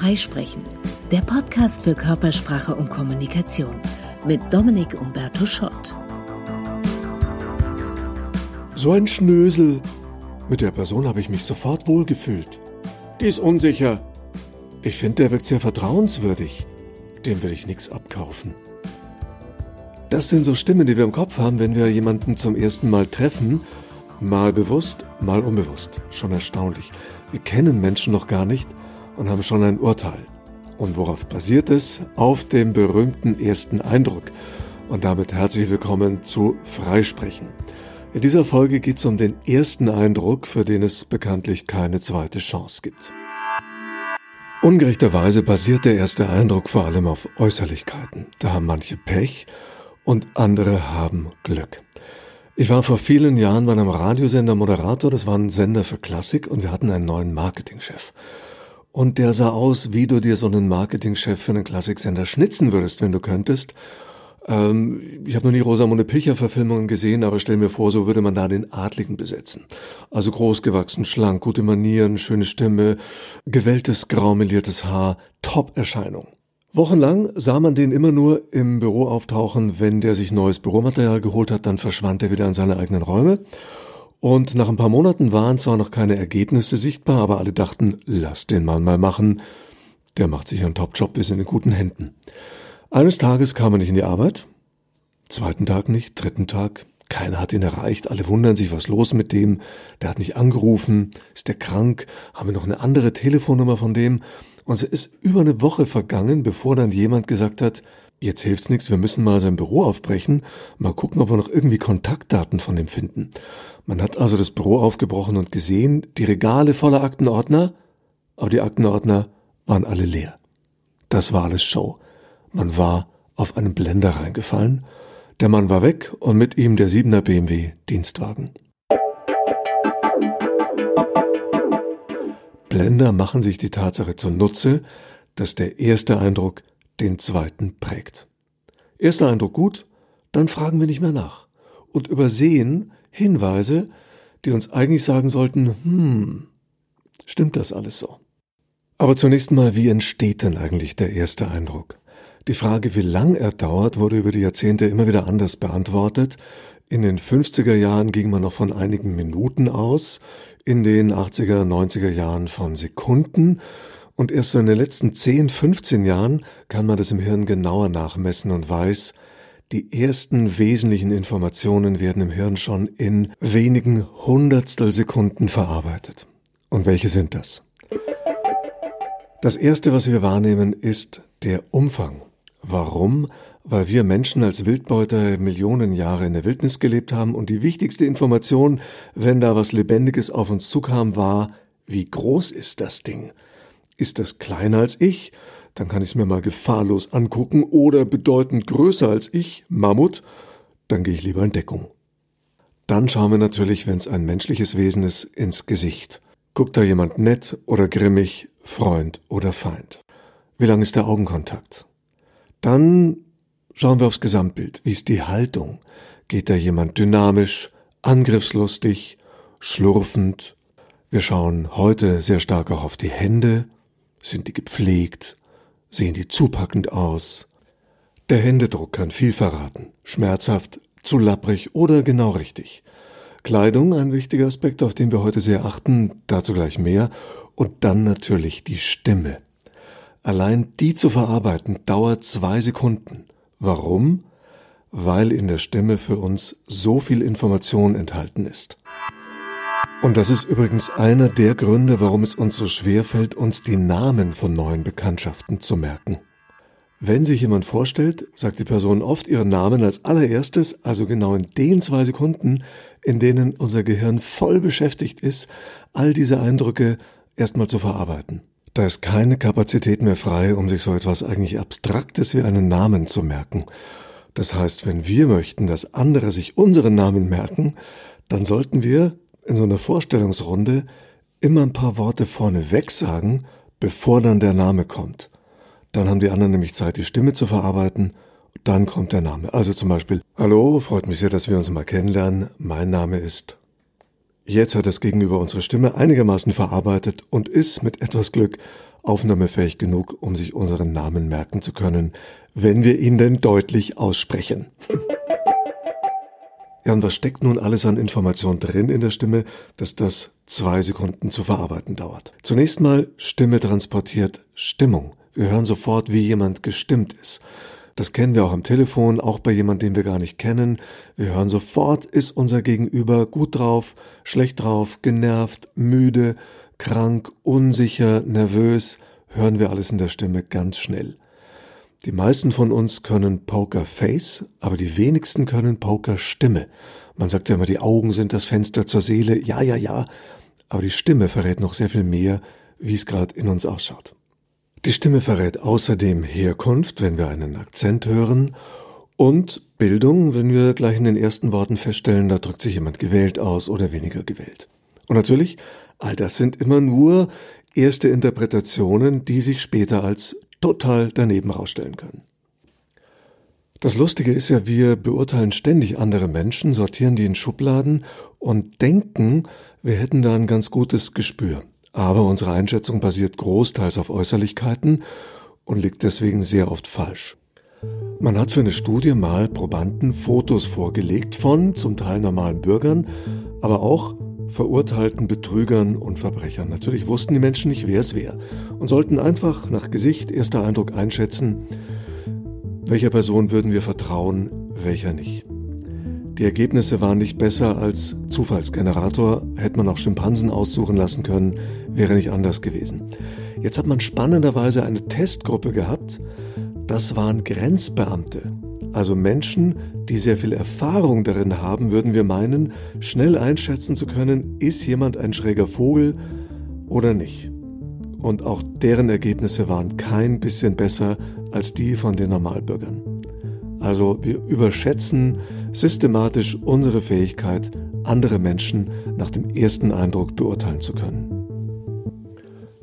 Freisprechen, der Podcast für Körpersprache und Kommunikation mit Dominik Umberto Schott. So ein Schnösel. Mit der Person habe ich mich sofort wohlgefühlt. Die ist unsicher. Ich finde, der wirkt sehr vertrauenswürdig. Dem will ich nichts abkaufen. Das sind so Stimmen, die wir im Kopf haben, wenn wir jemanden zum ersten Mal treffen. Mal bewusst, mal unbewusst. Schon erstaunlich. Wir kennen Menschen noch gar nicht und haben schon ein Urteil. Und worauf basiert es? Auf dem berühmten ersten Eindruck. Und damit herzlich willkommen zu Freisprechen. In dieser Folge geht es um den ersten Eindruck, für den es bekanntlich keine zweite Chance gibt. Ungerechterweise basiert der erste Eindruck vor allem auf Äußerlichkeiten. Da haben manche Pech und andere haben Glück. Ich war vor vielen Jahren bei einem Radiosender Moderator, das war ein Sender für Klassik und wir hatten einen neuen Marketingchef. Und der sah aus, wie du dir so einen Marketingchef für einen Klassiksender schnitzen würdest, wenn du könntest. Ähm, ich habe noch nie Rosamunde Pilcher-Verfilmungen gesehen, aber stell mir vor, so würde man da den Adligen besetzen. Also großgewachsen, schlank, gute Manieren, schöne Stimme, gewelltes, graumeliertes Haar, Top-Erscheinung. Wochenlang sah man den immer nur im Büro auftauchen, wenn der sich neues Büromaterial geholt hat, dann verschwand er wieder in seine eigenen Räume. Und nach ein paar Monaten waren zwar noch keine Ergebnisse sichtbar, aber alle dachten, lass den Mann mal machen. Der macht sich einen Top-Job, wir sind in guten Händen. Eines Tages kam er nicht in die Arbeit, zweiten Tag nicht, dritten Tag, keiner hat ihn erreicht, alle wundern sich, was los mit dem, der hat nicht angerufen, ist der krank, haben wir noch eine andere Telefonnummer von dem? Und es ist über eine Woche vergangen, bevor dann jemand gesagt hat, jetzt hilft's nichts, wir müssen mal sein Büro aufbrechen, mal gucken, ob wir noch irgendwie Kontaktdaten von ihm finden. Man hat also das Büro aufgebrochen und gesehen, die Regale voller Aktenordner, aber die Aktenordner waren alle leer. Das war alles Show. Man war auf einen Blender reingefallen, der Mann war weg und mit ihm der 7er BMW Dienstwagen. Blender machen sich die Tatsache zunutze, dass der erste Eindruck den zweiten prägt. Erster Eindruck gut, dann fragen wir nicht mehr nach und übersehen Hinweise, die uns eigentlich sagen sollten, hm, stimmt das alles so? Aber zunächst mal, wie entsteht denn eigentlich der erste Eindruck? Die Frage, wie lang er dauert, wurde über die Jahrzehnte immer wieder anders beantwortet. In den 50er Jahren ging man noch von einigen Minuten aus, in den 80er, 90er Jahren von Sekunden und erst so in den letzten 10, 15 Jahren kann man das im Hirn genauer nachmessen und weiß, die ersten wesentlichen Informationen werden im Hirn schon in wenigen Hundertstel Sekunden verarbeitet. Und welche sind das? Das erste, was wir wahrnehmen, ist der Umfang. Warum? weil wir Menschen als Wildbeuter Millionen Jahre in der Wildnis gelebt haben und die wichtigste Information, wenn da was Lebendiges auf uns zukam, war, wie groß ist das Ding? Ist das kleiner als ich? Dann kann ich es mir mal gefahrlos angucken oder bedeutend größer als ich, Mammut, dann gehe ich lieber in Deckung. Dann schauen wir natürlich, wenn es ein menschliches Wesen ist, ins Gesicht. Guckt da jemand nett oder grimmig, Freund oder Feind? Wie lang ist der Augenkontakt? Dann Schauen wir aufs Gesamtbild. Wie ist die Haltung? Geht da jemand dynamisch, angriffslustig, schlurfend? Wir schauen heute sehr stark auch auf die Hände. Sind die gepflegt? Sehen die zupackend aus? Der Händedruck kann viel verraten. Schmerzhaft, zu lapprig oder genau richtig. Kleidung ein wichtiger Aspekt, auf den wir heute sehr achten, dazu gleich mehr. Und dann natürlich die Stimme. Allein die zu verarbeiten dauert zwei Sekunden. Warum? Weil in der Stimme für uns so viel Information enthalten ist. Und das ist übrigens einer der Gründe, warum es uns so schwer fällt, uns die Namen von neuen Bekanntschaften zu merken. Wenn sich jemand vorstellt, sagt die Person oft ihren Namen als allererstes, also genau in den zwei Sekunden, in denen unser Gehirn voll beschäftigt ist, all diese Eindrücke erstmal zu verarbeiten. Da ist keine Kapazität mehr frei, um sich so etwas eigentlich Abstraktes wie einen Namen zu merken. Das heißt, wenn wir möchten, dass andere sich unseren Namen merken, dann sollten wir in so einer Vorstellungsrunde immer ein paar Worte vorneweg sagen, bevor dann der Name kommt. Dann haben die anderen nämlich Zeit, die Stimme zu verarbeiten. Dann kommt der Name. Also zum Beispiel, hallo, freut mich sehr, dass wir uns mal kennenlernen. Mein Name ist Jetzt hat das Gegenüber unsere Stimme einigermaßen verarbeitet und ist mit etwas Glück aufnahmefähig genug, um sich unseren Namen merken zu können, wenn wir ihn denn deutlich aussprechen. Ja, und was steckt nun alles an Information drin in der Stimme, dass das zwei Sekunden zu verarbeiten dauert? Zunächst mal, Stimme transportiert Stimmung. Wir hören sofort, wie jemand gestimmt ist. Das kennen wir auch am Telefon, auch bei jemandem, den wir gar nicht kennen. Wir hören sofort, ist unser Gegenüber gut drauf, schlecht drauf, genervt, müde, krank, unsicher, nervös. Hören wir alles in der Stimme ganz schnell. Die meisten von uns können Poker Face, aber die wenigsten können Poker Stimme. Man sagt ja immer, die Augen sind das Fenster zur Seele. Ja, ja, ja. Aber die Stimme verrät noch sehr viel mehr, wie es gerade in uns ausschaut. Die Stimme verrät außerdem Herkunft, wenn wir einen Akzent hören, und Bildung, wenn wir gleich in den ersten Worten feststellen, da drückt sich jemand gewählt aus oder weniger gewählt. Und natürlich, all das sind immer nur erste Interpretationen, die sich später als total daneben rausstellen können. Das Lustige ist ja, wir beurteilen ständig andere Menschen, sortieren die in Schubladen und denken, wir hätten da ein ganz gutes Gespür. Aber unsere Einschätzung basiert großteils auf Äußerlichkeiten und liegt deswegen sehr oft falsch. Man hat für eine Studie mal Probanden Fotos vorgelegt von zum Teil normalen Bürgern, aber auch verurteilten Betrügern und Verbrechern. Natürlich wussten die Menschen nicht, wer es wäre und sollten einfach nach Gesicht, erster Eindruck einschätzen, welcher Person würden wir vertrauen, welcher nicht. Die Ergebnisse waren nicht besser als Zufallsgenerator, hätte man auch Schimpansen aussuchen lassen können, wäre nicht anders gewesen. Jetzt hat man spannenderweise eine Testgruppe gehabt, das waren Grenzbeamte, also Menschen, die sehr viel Erfahrung darin haben, würden wir meinen, schnell einschätzen zu können, ist jemand ein schräger Vogel oder nicht. Und auch deren Ergebnisse waren kein bisschen besser als die von den Normalbürgern. Also wir überschätzen systematisch unsere Fähigkeit, andere Menschen nach dem ersten Eindruck beurteilen zu können.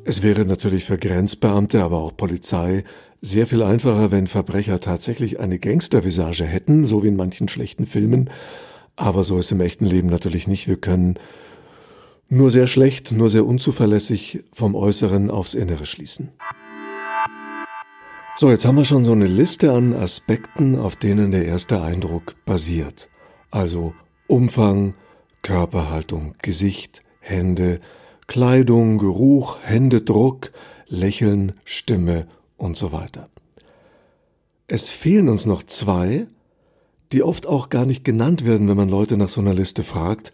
Es wäre natürlich für Grenzbeamte, aber auch Polizei sehr viel einfacher, wenn Verbrecher tatsächlich eine Gangstervisage hätten, so wie in manchen schlechten Filmen. Aber so ist im echten Leben natürlich nicht. Wir können nur sehr schlecht, nur sehr unzuverlässig vom Äußeren aufs Innere schließen. So, jetzt haben wir schon so eine Liste an Aspekten, auf denen der erste Eindruck basiert. Also Umfang, Körperhaltung, Gesicht, Hände, Kleidung, Geruch, Händedruck, Lächeln, Stimme und so weiter. Es fehlen uns noch zwei, die oft auch gar nicht genannt werden, wenn man Leute nach so einer Liste fragt,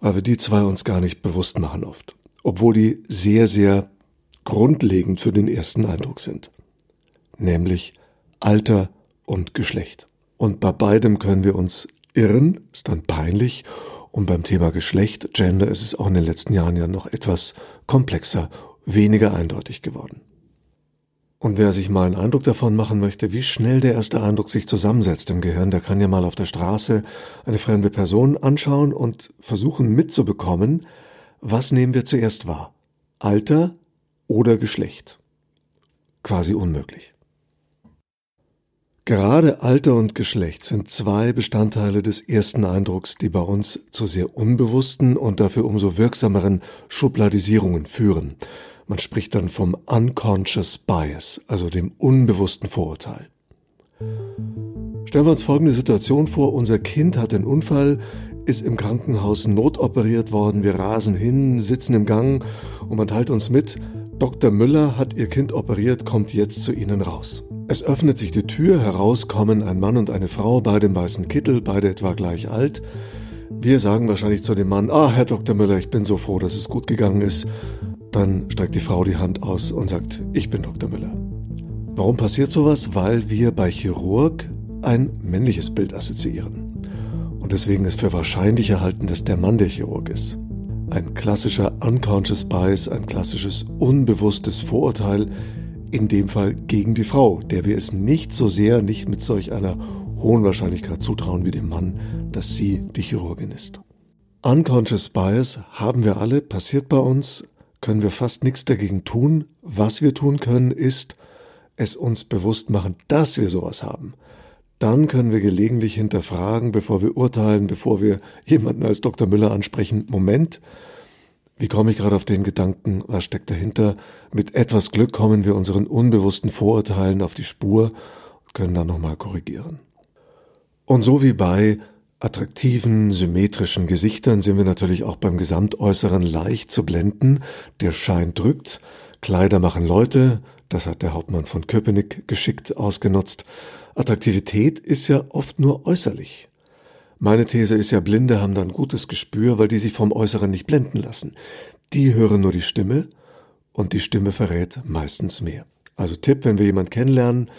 weil wir die zwei uns gar nicht bewusst machen oft, obwohl die sehr, sehr grundlegend für den ersten Eindruck sind, nämlich Alter und Geschlecht. Und bei beidem können wir uns irren, ist dann peinlich und beim Thema Geschlecht, Gender, ist es auch in den letzten Jahren ja noch etwas komplexer, weniger eindeutig geworden. Und wer sich mal einen Eindruck davon machen möchte, wie schnell der erste Eindruck sich zusammensetzt im Gehirn, der kann ja mal auf der Straße eine fremde Person anschauen und versuchen mitzubekommen, was nehmen wir zuerst wahr? Alter oder Geschlecht? Quasi unmöglich. Gerade Alter und Geschlecht sind zwei Bestandteile des ersten Eindrucks, die bei uns zu sehr unbewussten und dafür umso wirksameren Schubladisierungen führen. Man spricht dann vom Unconscious Bias, also dem unbewussten Vorurteil. Stellen wir uns folgende Situation vor. Unser Kind hat einen Unfall, ist im Krankenhaus notoperiert worden. Wir rasen hin, sitzen im Gang und man teilt uns mit, Dr. Müller hat ihr Kind operiert, kommt jetzt zu Ihnen raus. Es öffnet sich die Tür, heraus kommen ein Mann und eine Frau, beide im weißen Kittel, beide etwa gleich alt. Wir sagen wahrscheinlich zu dem Mann, ah, Herr Dr. Müller, ich bin so froh, dass es gut gegangen ist. Dann streckt die Frau die Hand aus und sagt, ich bin Dr. Müller. Warum passiert sowas? Weil wir bei Chirurg ein männliches Bild assoziieren. Und deswegen ist für wahrscheinlich erhalten, dass der Mann der Chirurg ist. Ein klassischer Unconscious Bias, ein klassisches unbewusstes Vorurteil, in dem Fall gegen die Frau, der wir es nicht so sehr, nicht mit solch einer hohen Wahrscheinlichkeit zutrauen wie dem Mann, dass sie die Chirurgin ist. Unconscious Bias haben wir alle, passiert bei uns, können wir fast nichts dagegen tun. Was wir tun können, ist es uns bewusst machen, dass wir sowas haben. Dann können wir gelegentlich hinterfragen, bevor wir urteilen, bevor wir jemanden als Dr. Müller ansprechen, Moment, Wie komme ich gerade auf den Gedanken? Was steckt dahinter? Mit etwas Glück kommen wir unseren unbewussten Vorurteilen auf die Spur und können dann nochmal korrigieren. Und so wie bei attraktiven, symmetrischen Gesichtern sind wir natürlich auch beim Gesamtäußeren leicht zu blenden. Der Schein drückt, Kleider machen Leute, das hat der Hauptmann von Köpenick geschickt ausgenutzt. Attraktivität ist ja oft nur äußerlich. Meine These ist ja, Blinde haben dann gutes Gespür, weil die sich vom Äußeren nicht blenden lassen. Die hören nur die Stimme und die Stimme verrät meistens mehr. Also Tipp, wenn wir jemanden kennenlernen,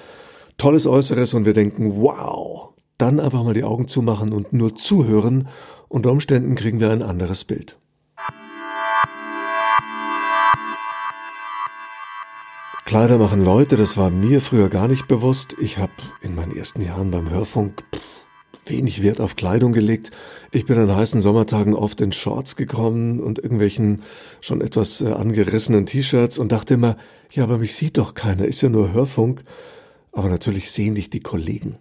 tolles Äußeres und wir denken, wow, dann einfach mal die Augen zumachen und nur zuhören. Unter Umständen kriegen wir ein anderes Bild. Kleider machen Leute, das war mir früher gar nicht bewusst. Ich habe in meinen ersten Jahren beim Hörfunk wenig Wert auf Kleidung gelegt. Ich bin an heißen Sommertagen oft in Shorts gekommen und irgendwelchen schon etwas äh, angerissenen T-Shirts und dachte immer, ja, aber mich sieht doch keiner, ist ja nur Hörfunk. Aber natürlich sehen dich die Kollegen.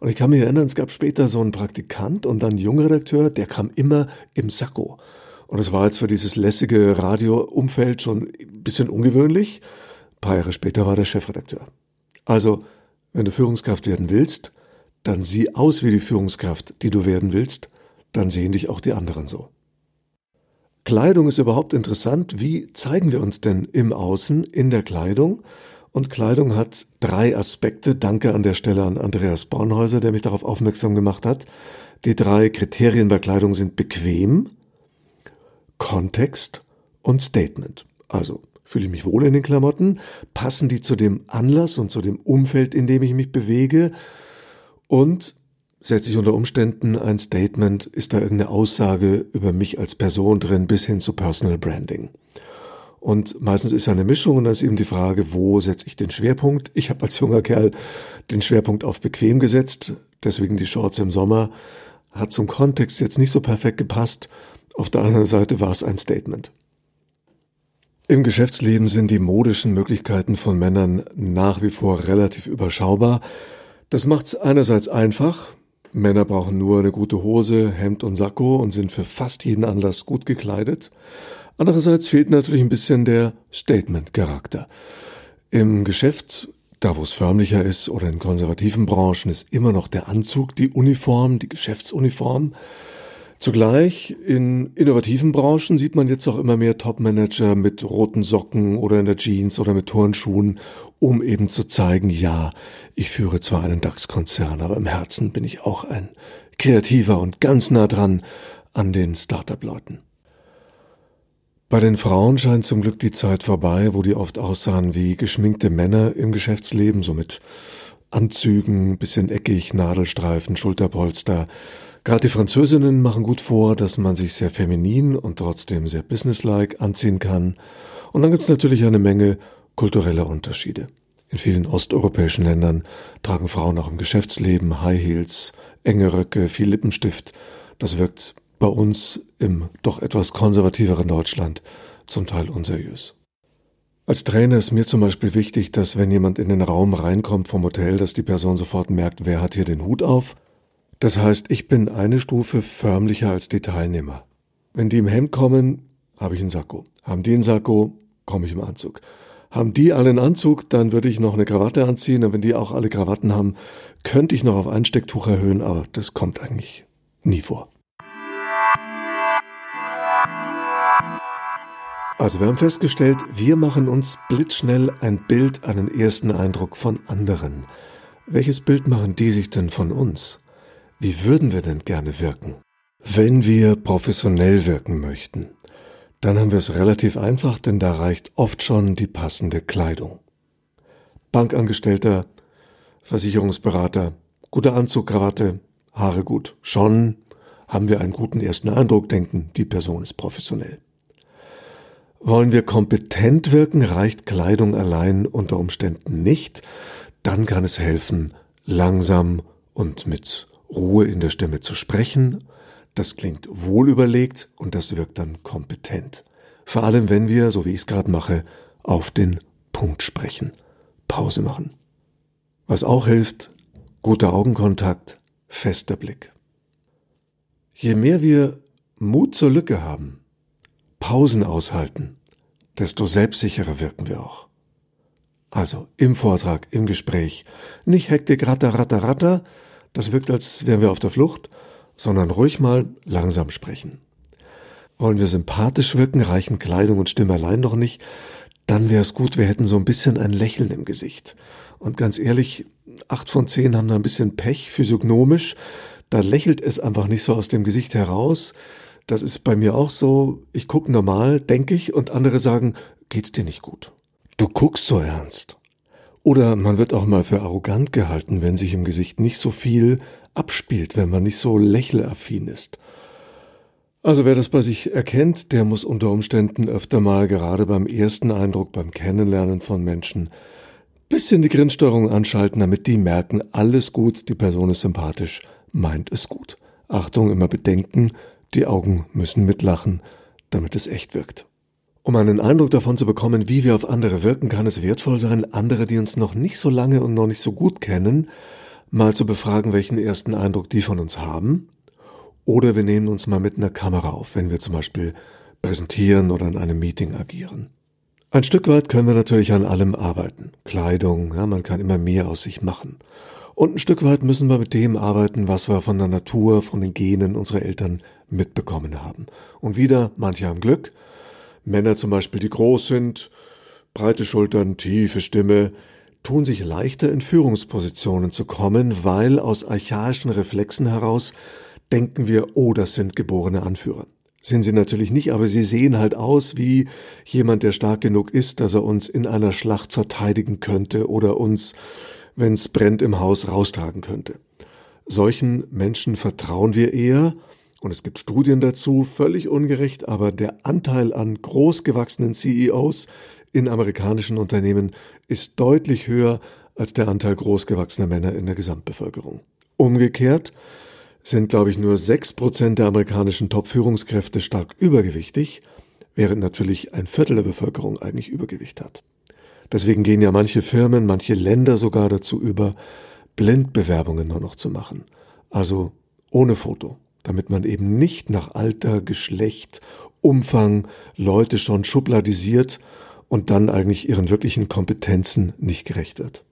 Und ich kann mich erinnern, es gab später so einen Praktikant und dann Jungredakteur, der kam immer im Sakko. Und es war jetzt für dieses lässige Radioumfeld schon ein bisschen ungewöhnlich paar Jahre später war der Chefredakteur. Also, wenn du Führungskraft werden willst, dann sieh aus wie die Führungskraft, die du werden willst, dann sehen dich auch die anderen so. Kleidung ist überhaupt interessant. Wie zeigen wir uns denn im Außen in der Kleidung? Und Kleidung hat drei Aspekte. Danke an der Stelle an Andreas Bornhäuser, der mich darauf aufmerksam gemacht hat. Die drei Kriterien bei Kleidung sind bequem, Kontext und Statement. Also Fühle ich mich wohl in den Klamotten? Passen die zu dem Anlass und zu dem Umfeld, in dem ich mich bewege? Und setze ich unter Umständen ein Statement? Ist da irgendeine Aussage über mich als Person drin bis hin zu Personal Branding? Und meistens ist eine Mischung und dann ist eben die Frage, wo setze ich den Schwerpunkt? Ich habe als junger Kerl den Schwerpunkt auf bequem gesetzt, deswegen die Shorts im Sommer. Hat zum Kontext jetzt nicht so perfekt gepasst. Auf der anderen Seite war es ein Statement. Im Geschäftsleben sind die modischen Möglichkeiten von Männern nach wie vor relativ überschaubar. Das macht's einerseits einfach. Männer brauchen nur eine gute Hose, Hemd und Sakko und sind für fast jeden Anlass gut gekleidet. Andererseits fehlt natürlich ein bisschen der Statement-Charakter. Im Geschäft, da wo es förmlicher ist oder in konservativen Branchen, ist immer noch der Anzug, die Uniform, die Geschäftsuniform. Zugleich in innovativen Branchen sieht man jetzt auch immer mehr Topmanager mit roten Socken oder in der Jeans oder mit Turnschuhen, um eben zu zeigen, ja, ich führe zwar einen DAX-Konzern, aber im Herzen bin ich auch ein kreativer und ganz nah dran an den Startup-Leuten. Bei den Frauen scheint zum Glück die Zeit vorbei, wo die oft aussahen wie geschminkte Männer im Geschäftsleben, so mit Anzügen, bisschen eckig, Nadelstreifen, Schulterpolster, Gerade die Französinnen machen gut vor, dass man sich sehr feminin und trotzdem sehr businesslike anziehen kann. Und dann gibt's natürlich eine Menge kultureller Unterschiede. In vielen osteuropäischen Ländern tragen Frauen auch im Geschäftsleben High Heels, enge Röcke, viel Lippenstift. Das wirkt bei uns im doch etwas konservativeren Deutschland zum Teil unseriös. Als Trainer ist mir zum Beispiel wichtig, dass wenn jemand in den Raum reinkommt vom Hotel, dass die Person sofort merkt, wer hat hier den Hut auf das heißt, ich bin eine Stufe förmlicher als die Teilnehmer. Wenn die im Hemd kommen, habe ich einen Sakko. Haben die einen Sakko, komme ich im Anzug. Haben die alle einen Anzug, dann würde ich noch eine Krawatte anziehen. Und wenn die auch alle Krawatten haben, könnte ich noch auf ein Stecktuch erhöhen, aber das kommt eigentlich nie vor. Also wir haben festgestellt, wir machen uns blitzschnell ein Bild, einen ersten Eindruck von anderen. Welches Bild machen die sich denn von uns? Wie würden wir denn gerne wirken? Wenn wir professionell wirken möchten, dann haben wir es relativ einfach, denn da reicht oft schon die passende Kleidung. Bankangestellter, Versicherungsberater, guter Anzug, Krawatte, Haare gut. Schon haben wir einen guten ersten Eindruck, denken, die Person ist professionell. Wollen wir kompetent wirken, reicht Kleidung allein unter Umständen nicht. Dann kann es helfen, langsam und mit Ruhe in der Stimme zu sprechen. Das klingt wohlüberlegt und das wirkt dann kompetent. Vor allem, wenn wir, so wie ich es gerade mache, auf den Punkt sprechen. Pause machen. Was auch hilft, guter Augenkontakt, fester Blick. Je mehr wir Mut zur Lücke haben, Pausen aushalten, desto selbstsicherer wirken wir auch. Also im Vortrag, im Gespräch, nicht Hektik, ratter, ratter, ratter, das wirkt, als wären wir auf der Flucht, sondern ruhig mal langsam sprechen. Wollen wir sympathisch wirken, reichen Kleidung und Stimme allein noch nicht, dann wäre es gut, wir hätten so ein bisschen ein Lächeln im Gesicht. Und ganz ehrlich, acht von zehn haben da ein bisschen Pech, physiognomisch. Da lächelt es einfach nicht so aus dem Gesicht heraus. Das ist bei mir auch so. Ich gucke normal, denke ich, und andere sagen, geht's dir nicht gut? Du guckst so ernst. Oder man wird auch mal für arrogant gehalten, wenn sich im Gesicht nicht so viel abspielt, wenn man nicht so lächelaffin ist. Also wer das bei sich erkennt, der muss unter Umständen öfter mal gerade beim ersten Eindruck, beim Kennenlernen von Menschen, bisschen die Grinsteuerung anschalten, damit die merken, alles gut, die Person ist sympathisch, meint es gut. Achtung, immer bedenken, die Augen müssen mitlachen, damit es echt wirkt. Um einen Eindruck davon zu bekommen, wie wir auf andere wirken, kann es wertvoll sein, andere, die uns noch nicht so lange und noch nicht so gut kennen, mal zu befragen, welchen ersten Eindruck die von uns haben oder wir nehmen uns mal mit einer Kamera auf, wenn wir zum Beispiel präsentieren oder in einem Meeting agieren. Ein Stück weit können wir natürlich an allem arbeiten. Kleidung, ja, man kann immer mehr aus sich machen. Und ein Stück weit müssen wir mit dem arbeiten, was wir von der Natur, von den Genen unserer Eltern mitbekommen haben. Und wieder, manche haben Glück. Männer zum Beispiel, die groß sind, breite Schultern, tiefe Stimme, tun sich leichter in Führungspositionen zu kommen, weil aus archaischen Reflexen heraus denken wir, oh, das sind geborene Anführer. Sind sie natürlich nicht, aber sie sehen halt aus wie jemand, der stark genug ist, dass er uns in einer Schlacht verteidigen könnte oder uns, wenn es brennt im Haus, raustragen könnte. Solchen Menschen vertrauen wir eher, und es gibt Studien dazu, völlig ungerecht, aber der Anteil an großgewachsenen CEOs in amerikanischen Unternehmen ist deutlich höher als der Anteil großgewachsener Männer in der Gesamtbevölkerung. Umgekehrt sind, glaube ich, nur sechs Prozent der amerikanischen Top-Führungskräfte stark übergewichtig, während natürlich ein Viertel der Bevölkerung eigentlich Übergewicht hat. Deswegen gehen ja manche Firmen, manche Länder sogar dazu über, Blindbewerbungen nur noch zu machen. Also ohne Foto, damit man eben nicht nach Alter, Geschlecht, Umfang Leute schon schubladisiert und dann eigentlich ihren wirklichen Kompetenzen nicht gerecht wird.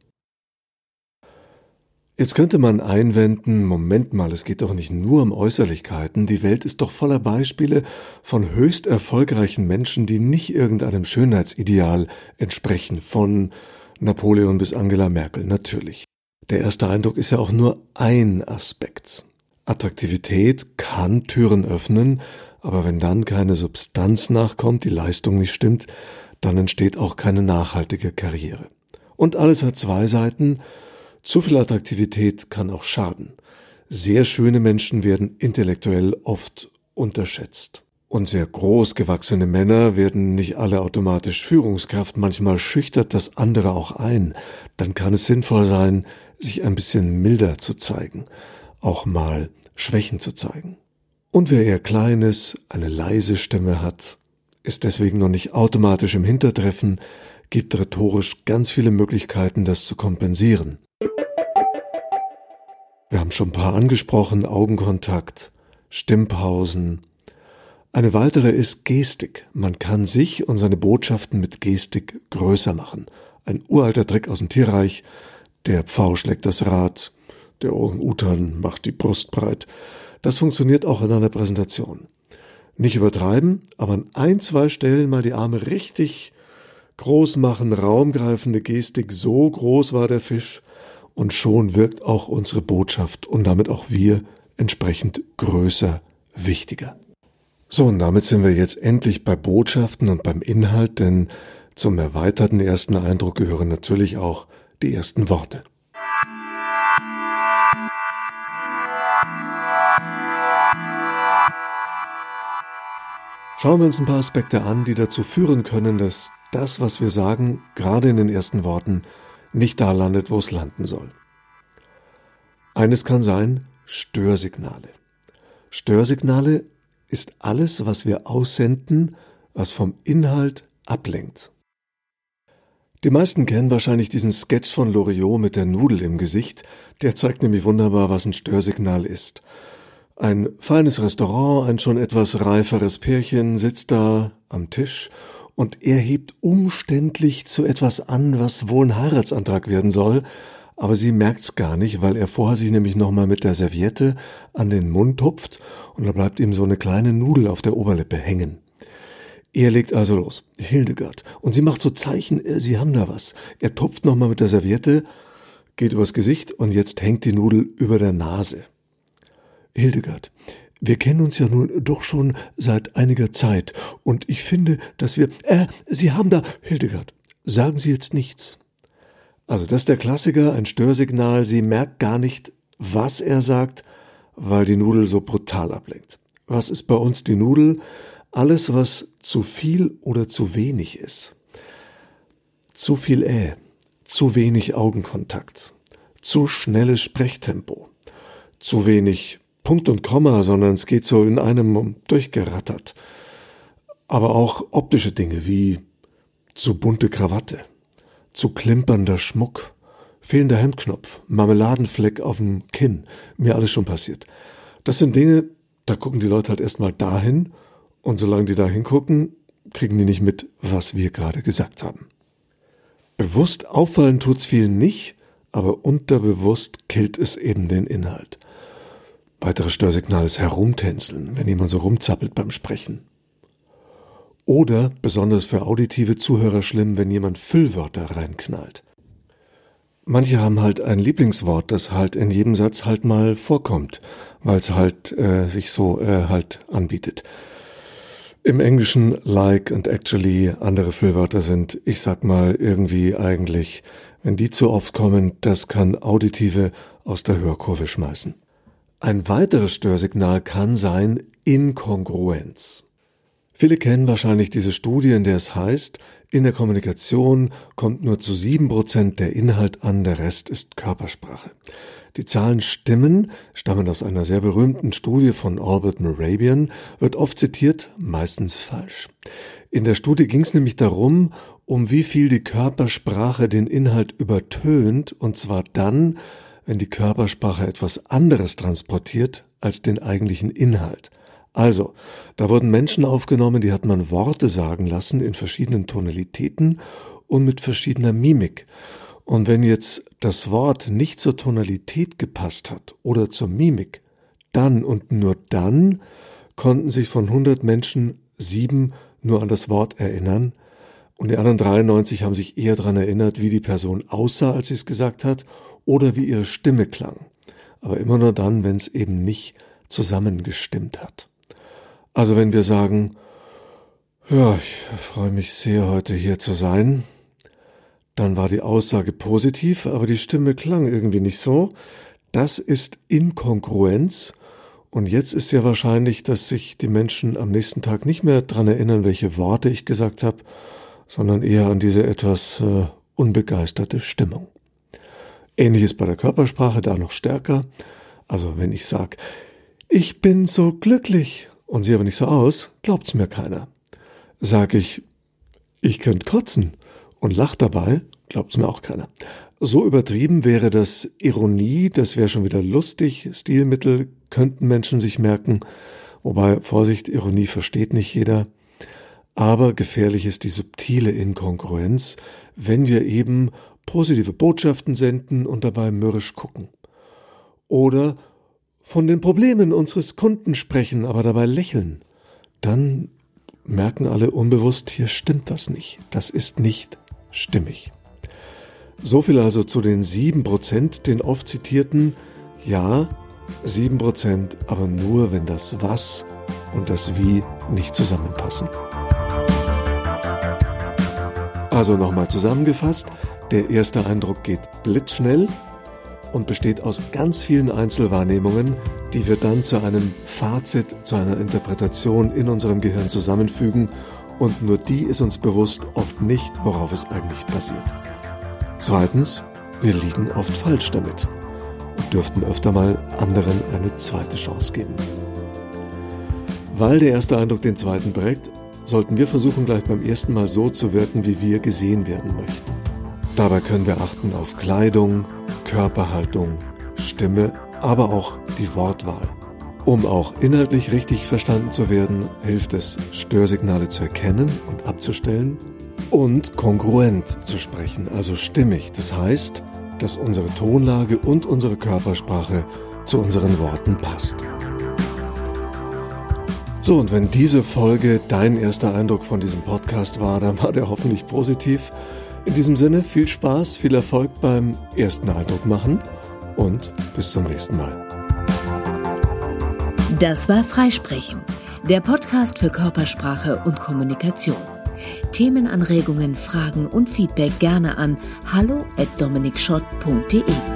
Jetzt könnte man einwenden, Moment mal, es geht doch nicht nur um Äußerlichkeiten, die Welt ist doch voller Beispiele von höchst erfolgreichen Menschen, die nicht irgendeinem Schönheitsideal entsprechen, von Napoleon bis Angela Merkel, natürlich. Der erste Eindruck ist ja auch nur ein Aspekt. Attraktivität kann Türen öffnen, aber wenn dann keine Substanz nachkommt, die Leistung nicht stimmt, dann entsteht auch keine nachhaltige Karriere. Und alles hat zwei Seiten, zu viel Attraktivität kann auch schaden. Sehr schöne Menschen werden intellektuell oft unterschätzt. Und sehr groß gewachsene Männer werden nicht alle automatisch Führungskraft, manchmal schüchtert das andere auch ein. Dann kann es sinnvoll sein, sich ein bisschen milder zu zeigen, auch mal Schwächen zu zeigen. Und wer eher kleines, eine leise Stimme hat, ist deswegen noch nicht automatisch im Hintertreffen, gibt rhetorisch ganz viele Möglichkeiten, das zu kompensieren. Wir haben schon ein paar angesprochen, Augenkontakt, Stimmpausen. Eine weitere ist Gestik. Man kann sich und seine Botschaften mit Gestik größer machen. Ein uralter Trick aus dem Tierreich. Der Pfau schlägt das Rad, der Orang-Utan macht die Brust breit. Das funktioniert auch in einer Präsentation. Nicht übertreiben, aber an ein, zwei Stellen mal die Arme richtig groß machen, raumgreifende Gestik, so groß war der Fisch, und schon wirkt auch unsere Botschaft und damit auch wir entsprechend größer, wichtiger. So, und damit sind wir jetzt endlich bei Botschaften und beim Inhalt, denn zum erweiterten ersten Eindruck gehören natürlich auch die ersten Worte. Schauen wir uns ein paar Aspekte an, die dazu führen können, dass das, was wir sagen, gerade in den ersten Worten, nicht da landet, wo es landen soll. Eines kann sein, Störsignale. Störsignale ist alles, was wir aussenden, was vom Inhalt ablenkt. Die meisten kennen wahrscheinlich diesen Sketch von Loriot mit der Nudel im Gesicht, der zeigt nämlich wunderbar, was ein Störsignal ist. Ein feines Restaurant, ein schon etwas reiferes Pärchen sitzt da am Tisch und er hebt umständlich zu etwas an, was wohl ein Heiratsantrag werden soll, aber sie merkt's gar nicht, weil er vorher sich nämlich nochmal mit der Serviette an den Mund tupft und da bleibt ihm so eine kleine Nudel auf der Oberlippe hängen. Er legt also los, Hildegard, und sie macht so Zeichen, äh, sie haben da was. Er tupft nochmal mit der Serviette, geht übers Gesicht und jetzt hängt die Nudel über der Nase. Hildegard, wir kennen uns ja nun doch schon seit einiger Zeit und ich finde, dass wir, äh, Sie haben da, Hildegard, sagen Sie jetzt nichts. Also das ist der Klassiker, ein Störsignal, sie merkt gar nicht, was er sagt, weil die Nudel so brutal ablenkt. Was ist bei uns die Nudel? Alles, was zu viel oder zu wenig ist. Zu viel Äh, zu wenig Augenkontakt, zu schnelles Sprechtempo, zu wenig Punkt und Komma, sondern es geht so in einem durchgerattert. Aber auch optische Dinge wie zu bunte Krawatte, zu klimpernder Schmuck, fehlender Hemdknopf, Marmeladenfleck auf dem Kinn, mir alles schon passiert. Das sind Dinge, da gucken die Leute halt erstmal dahin und solange die da hingucken, kriegen die nicht mit, was wir gerade gesagt haben. Bewusst auffallen tut's vielen nicht, aber unterbewusst killt es eben den Inhalt. Weiteres Störsignal ist Herumtänzeln, wenn jemand so rumzappelt beim Sprechen. Oder, besonders für auditive Zuhörer schlimm, wenn jemand Füllwörter reinknallt. Manche haben halt ein Lieblingswort, das halt in jedem Satz halt mal vorkommt, weil es halt äh, sich so äh, halt anbietet. Im Englischen like and actually andere Füllwörter sind, ich sag mal irgendwie eigentlich, wenn die zu oft kommen, das kann Auditive aus der Hörkurve schmeißen. Ein weiteres Störsignal kann sein Inkongruenz. Viele kennen wahrscheinlich diese Studie, in der es heißt, in der Kommunikation kommt nur zu sieben Prozent der Inhalt an, der Rest ist Körpersprache. Die Zahlen stimmen, stammen aus einer sehr berühmten Studie von Albert Morabian, wird oft zitiert, meistens falsch. In der Studie ging es nämlich darum, um wie viel die Körpersprache den Inhalt übertönt, und zwar dann, wenn die Körpersprache etwas anderes transportiert als den eigentlichen Inhalt. Also, da wurden Menschen aufgenommen, die hat man Worte sagen lassen in verschiedenen Tonalitäten und mit verschiedener Mimik. Und wenn jetzt das Wort nicht zur Tonalität gepasst hat oder zur Mimik, dann und nur dann konnten sich von 100 Menschen sieben nur an das Wort erinnern und die anderen 93 haben sich eher daran erinnert, wie die Person aussah, als sie es gesagt hat oder wie ihre Stimme klang. Aber immer nur dann, wenn es eben nicht zusammengestimmt hat. Also wenn wir sagen, ja, ich freue mich sehr, heute hier zu sein, dann war die Aussage positiv, aber die Stimme klang irgendwie nicht so. Das ist Inkongruenz. Und jetzt ist ja wahrscheinlich, dass sich die Menschen am nächsten Tag nicht mehr dran erinnern, welche Worte ich gesagt habe, sondern eher an diese etwas äh, unbegeisterte Stimmung. Ähnliches bei der Körpersprache, da noch stärker. Also wenn ich sage, ich bin so glücklich und sehe aber nicht so aus, glaubt's mir keiner. Sag ich, ich könnte kotzen und lacht dabei, glaubt's mir auch keiner. So übertrieben wäre das Ironie, das wäre schon wieder lustig, Stilmittel könnten Menschen sich merken, wobei Vorsicht, Ironie versteht nicht jeder. Aber gefährlich ist die subtile Inkongruenz, wenn wir eben positive Botschaften senden und dabei mürrisch gucken. Oder von den Problemen unseres Kunden sprechen, aber dabei lächeln, dann merken alle unbewusst, hier stimmt was nicht. Das ist nicht stimmig. So viel also zu den sieben Prozent, den oft zitierten. Ja, sieben Prozent, aber nur, wenn das Was und das Wie nicht zusammenpassen. Also nochmal zusammengefasst, der erste Eindruck geht blitzschnell, und besteht aus ganz vielen Einzelwahrnehmungen, die wir dann zu einem Fazit, zu einer Interpretation in unserem Gehirn zusammenfügen und nur die ist uns bewusst oft nicht, worauf es eigentlich basiert. Zweitens, wir liegen oft falsch damit und dürften öfter mal anderen eine zweite Chance geben. Weil der erste Eindruck den zweiten prägt, sollten wir versuchen, gleich beim ersten Mal so zu wirken, wie wir gesehen werden möchten. Dabei können wir achten auf Kleidung, Körperhaltung, Stimme, aber auch die Wortwahl. Um auch inhaltlich richtig verstanden zu werden, hilft es, Störsignale zu erkennen und abzustellen und kongruent zu sprechen, also stimmig. Das heißt, dass unsere Tonlage und unsere Körpersprache zu unseren Worten passt. So, und wenn diese Folge dein erster Eindruck von diesem Podcast war, dann war der hoffentlich positiv. In diesem Sinne viel Spaß, viel Erfolg beim ersten Eindruck machen und bis zum nächsten Mal. Das war Freisprechen, der Podcast für Körpersprache und Kommunikation. Themenanregungen, Fragen und Feedback gerne an hallo at dominikschott.de.